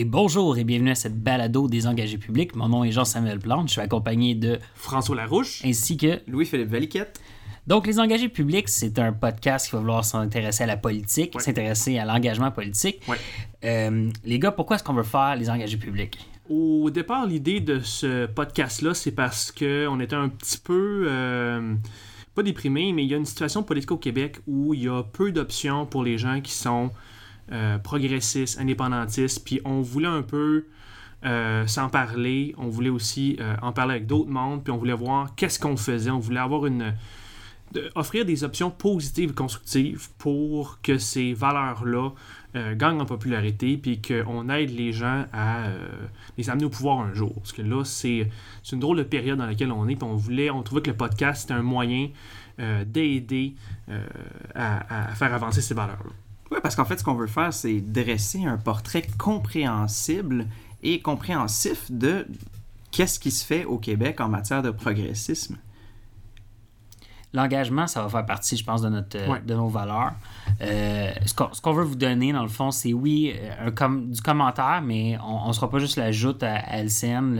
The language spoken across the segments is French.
et bonjour et bienvenue à cette balado des engagés publics. Mon nom est Jean-Samuel Plante, je suis accompagné de François Larouche ainsi que Louis-Philippe Valiquette. Donc, Les Engagés publics, c'est un podcast qui va vouloir s'intéresser à la politique, Ouais. s'intéresser à l'engagement politique. Ouais. Euh, les gars, pourquoi est-ce qu'on veut faire Les Engagés publics? Au départ, l'idée de ce podcast-là, c'est parce qu'on était un petit peu, euh, pas déprimé, mais il y a une situation politique au Québec où il y a peu d'options pour les gens qui sont euh, progressistes, indépendantistes, puis on voulait un peu euh, s'en parler, on voulait aussi euh, en parler avec d'autres mondes, puis on voulait voir qu'est-ce qu'on faisait, on voulait avoir une... offrir des options positives et constructives pour que ces valeurs-là gagnent en popularité, puis qu'on aide les gens à les amener au pouvoir un jour. Parce que là, c'est une drôle de période dans laquelle on est, puis on voulait, on trouvait que le podcast c'était un moyen d'aider à, à faire avancer ces valeurs-là. Oui, parce qu'en fait, ce qu'on veut faire, c'est dresser un portrait compréhensible et compréhensif de qu'est-ce qui se fait au Québec en matière de progressisme. L'engagement, ça va faire partie, je pense, de, notre, euh, Ouais. de nos valeurs. Euh, ce qu'on veut vous donner, dans le fond, c'est oui, euh, un com- du commentaire, mais on ne sera pas juste la joute à, à LCN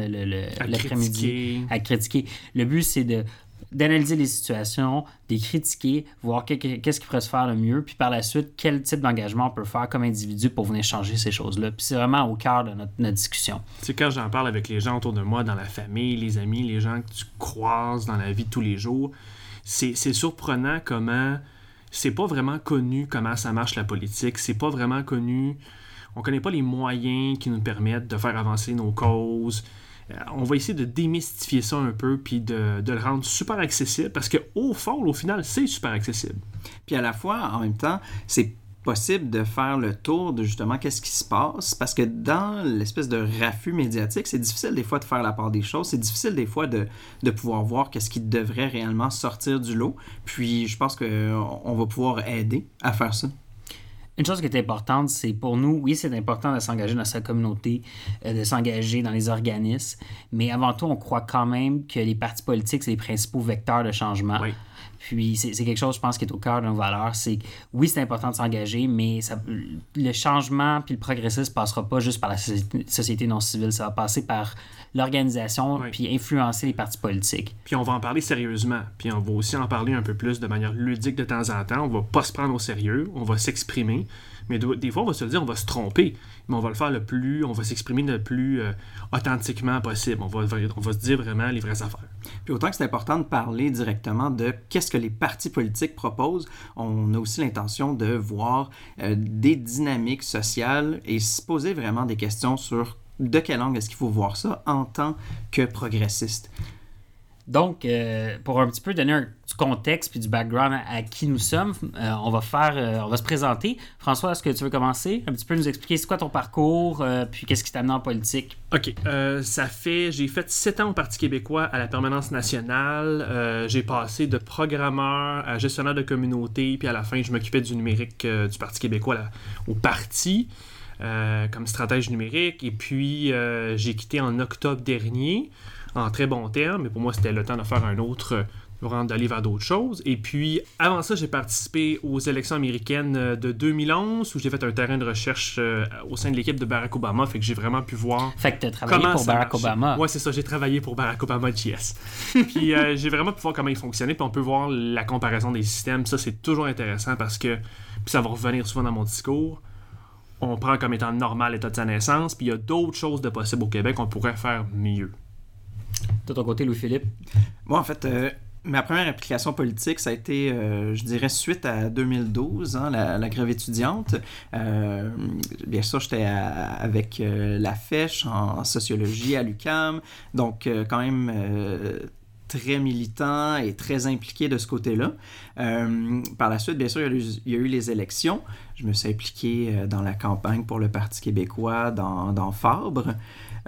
l'après-midi critiquer. à critiquer. Le but, c'est de d'analyser les situations, de les critiquer, voir que- que- qu'est-ce qui pourrait se faire le mieux, puis par la suite, quel type d'engagement on peut faire comme individu pour venir changer ces choses-là. Puis c'est vraiment au cœur de notre, notre discussion. Sais, quand j'en parle avec les gens autour de moi, dans la famille, les amis, les gens que tu croises dans la vie de tous les jours, c'est c'est surprenant comment c'est pas vraiment connu comment ça marche la politique. C'est pas vraiment connu. On connaît pas les moyens qui nous permettent de faire avancer nos causes. Euh, On va essayer de démystifier ça un peu puis de, de le rendre super accessible parce que au fond, au final, c'est super accessible. Puis à la fois, en même temps, c'est possible de faire le tour de justement qu'est-ce qui se passe, parce que dans l'espèce de raffut médiatique, c'est difficile des fois de faire la part des choses, c'est difficile des fois de, de pouvoir voir qu'est-ce qui devrait réellement sortir du lot, puis je pense qu'on va pouvoir aider à faire ça. Une chose qui est importante, c'est pour nous, oui, c'est important de s'engager dans sa communauté, euh, de s'engager dans les organismes, mais avant tout, on croit quand même que les partis politiques, c'est les principaux vecteurs de changement. Oui. Puis c'est quelque chose, je pense, qui est au cœur de nos valeurs. C'est que, oui, c'est important de s'engager, mais ça, le changement puis le progressisme passera pas juste par la société, société non civile. Ça va passer par l'organisation Oui. puis influencer les partis politiques. Puis on va en parler sérieusement. Puis on va aussi en parler un peu plus de manière ludique de temps en temps. On va pas se prendre au sérieux, on va s'exprimer. Mais de- des fois, on va se le dire, on va se tromper. Mais on va le faire le plus, on va s'exprimer le plus euh, authentiquement possible. On va, on va se dire vraiment les vraies affaires. Puis autant que c'est important de parler directement de qu'est-ce que les partis politiques proposent, on a aussi l'intention de voir euh, des dynamiques sociales et se poser vraiment des questions sur de quel angle est-ce qu'il faut voir ça en tant que progressiste? Donc, euh, pour un petit peu donner un, du contexte puis du background à, à qui nous sommes, euh, on va faire, euh, on va se présenter. François, est-ce que tu veux commencer? Un petit peu nous expliquer c'est quoi ton parcours, euh, puis qu'est-ce qui t'a amené en politique? OK. euh, ça fait. J'ai fait sept ans au Parti québécois à la permanence nationale. Euh, j'ai passé de programmeur à gestionnaire de communauté, puis à la fin, je m'occupais du numérique euh, du Parti québécois là, au parti. Euh, comme stratège numérique. Et puis, euh, j'ai quitté en octobre dernier, en très bon terme. Mais pour moi, c'était le temps de faire un autre, euh, d'aller vers d'autres choses. Et puis, avant ça, j'ai participé aux élections américaines de 2011, où j'ai fait un terrain de recherche euh, au sein de l'équipe de Barack Obama. Fait que j'ai vraiment pu voir Fait que tu as travaillé comment pour Barack. Obama. Ouais, c'est ça, j'ai travaillé pour Barack Obama JS. puis euh, j'ai vraiment pu voir comment il fonctionnait, puis on peut voir la comparaison des systèmes. Ça, c'est toujours intéressant parce que, puis ça va revenir souvent dans mon discours, on prend comme étant normal l'état de sa naissance, puis il y a d'autres choses de possibles au Québec, on pourrait faire mieux. De ton côté, Louis-Philippe? Moi, en fait, euh, ma première application politique, ça a été, euh, je dirais, suite à 2012, hein, la, la grève étudiante. Euh, bien sûr, j'étais avec euh, la FECH en, sociologie à l'UCAM, donc euh, quand même euh, très militant et très impliqué de ce côté-là. Euh, par la suite, bien sûr, il y, a eu, il y a eu les élections. Je me suis impliqué euh, dans la campagne pour le Parti québécois dans, dans Fabre.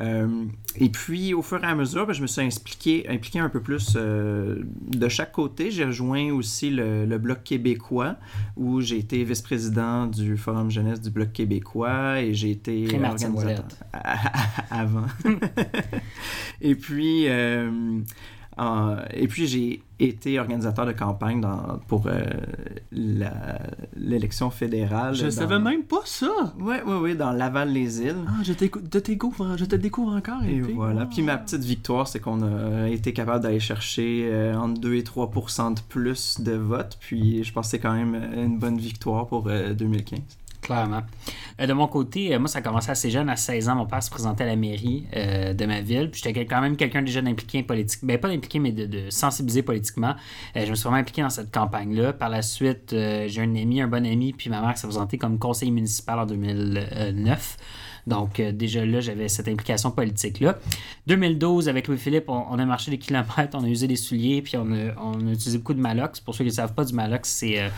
Euh, et puis, au fur et à mesure, ben, je me suis impliqué, impliqué un peu plus euh, de chaque côté. J'ai rejoint aussi le, le Bloc québécois, où j'ai été vice-président du Forum jeunesse du Bloc québécois et j'ai été Très organisateur avant. et puis, euh, en- et puis j'ai été organisateur de campagne dans, pour euh, l'élection fédérale. Je dans- savais même pas ça. Ouais, ouais, ouais, dans Laval-les-Îles. Ah, je, de je te découvre encore. Et Epic. voilà. Puis ma Ah. petite victoire, c'est qu'on a été capable d'aller chercher euh, entre 2 et 3 de plus de votes. Puis je pense que c'est quand même une bonne victoire pour euh, 2015. Euh, de mon côté, euh, moi, ça a commencé assez jeune, à 16 ans. Mon père se présentait à la mairie euh, de ma ville. Puis j'étais quand même quelqu'un déjà d'impliqué politique. Ben, pas d'impliqué, mais de, de sensibilisé politiquement. Je me suis vraiment impliqué dans cette campagne-là. Par la suite, j'ai un ami, un bon ami, puis ma mère s'est présentée comme conseiller municipal en 2009. Donc, euh, déjà là, j'avais cette implication politique-là. 2012, avec Louis-Philippe, on, on a marché des kilomètres, on a usé des souliers, puis on a, utilisé beaucoup de Malox. Pour ceux qui ne savent pas, du Malox, c'est euh,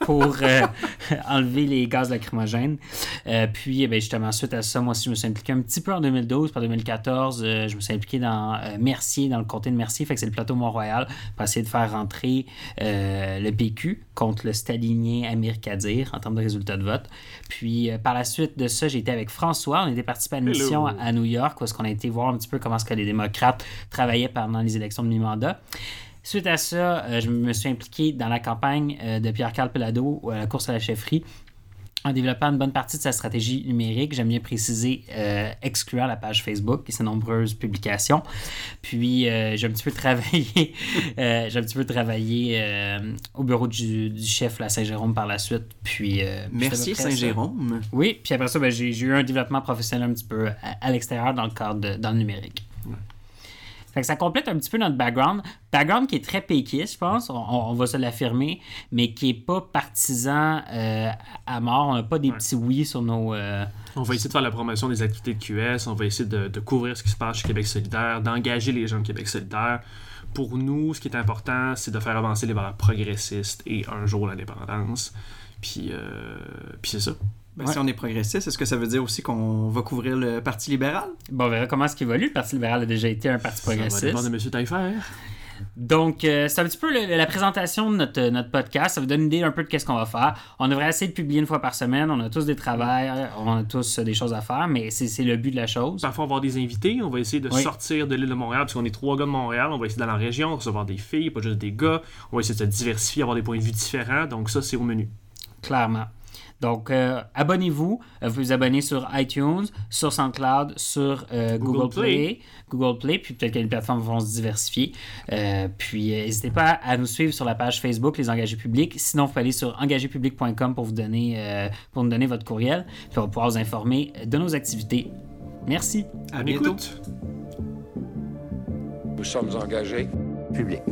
pour euh, enlever les gaz lacrymogènes. Puis, eh justement, suite à ça, moi aussi, je me suis impliqué un petit peu en 2012. Par 2014, euh, je me suis impliqué dans Mercier, dans le comté de Mercier, c'est le plateau Mont-Royal, pour essayer de faire rentrer le PQ contre le stalinien Amir Kadir en termes de résultats de vote. Puis, euh, par la suite de ça, j'ai été avec François. On était participé à une Hello. mission à, à New York où est-ce qu'on a été voir un petit peu comment est-ce que les démocrates travaillaient pendant les élections de mi-mandat. Suite à ça, euh, je me suis impliqué dans la campagne euh, de Pierre-Carl Pelado à la course à la chefferie en développant une bonne partie de sa stratégie numérique. J'aime bien préciser, euh, excluant la page Facebook et ses nombreuses publications. Puis, euh, j'ai un petit peu travaillé, euh, j'ai un petit peu travaillé euh, au bureau du, du chef la Saint-Jérôme par la suite. Puis, Merci à. Saint-Jérôme. Oui, puis après ça, ben, j'ai eu un développement professionnel un petit peu à, à l'extérieur dans le cadre de- dans le numérique. Fait que ça complète un petit peu notre background. Background qui est très péquiste, je pense, on, on va se l'affirmer, mais qui est pas partisan euh, à mort. On n'a pas des Ouais. petits oui sur nos. euh, On va essayer de faire la promotion des activités de QS, on va essayer de, de couvrir ce qui se passe chez Québec solidaire, d'engager les gens de Québec solidaire. Pour nous, ce qui est important, c'est de faire avancer les valeurs progressistes et un jour l'indépendance. Puis, euh, puis c'est ça. Ben, Ouais. Si on est progressiste, est-ce que ça veut dire aussi qu'on va couvrir le Parti libéral? Bon, on verra comment est-ce qu'il évolue. Le Parti libéral a déjà été un parti Ça va progressiste. de M. Taillefer. Donc, euh, c'est un petit peu le- la présentation de notre, notre podcast. Ça vous donne une idée un peu de qu'est-ce qu'on va faire. On devrait essayer de publier une fois par semaine. On a tous des travails, on a tous euh, des choses à faire, mais c'est c'est le but de la chose. Parfois, on va avoir des invités. On va essayer de Oui. sortir de l'île de Montréal, parce qu'on est trois gars de Montréal. On va essayer d'aller dans la région, recevoir des filles, pas juste des gars. On va essayer de se diversifier, avoir des points de vue différents. Donc, ça, c'est au menu. Clairement. Donc, euh, abonnez-vous. Euh, Vous pouvez vous abonner sur iTunes, sur SoundCloud, sur euh, Google, Google Play. Play. Google Play, puis peut-être que les plateformes vont se diversifier. Euh, puis, euh, n'hésitez pas à nous suivre sur la page Facebook, Les Engagés Publics. Sinon, vous pouvez aller sur engagépublic.com pour vous donner, euh, pour nous donner votre courriel, puis on va pouvoir vous informer de nos activités. Merci. À bientôt. Nous sommes engagés. public.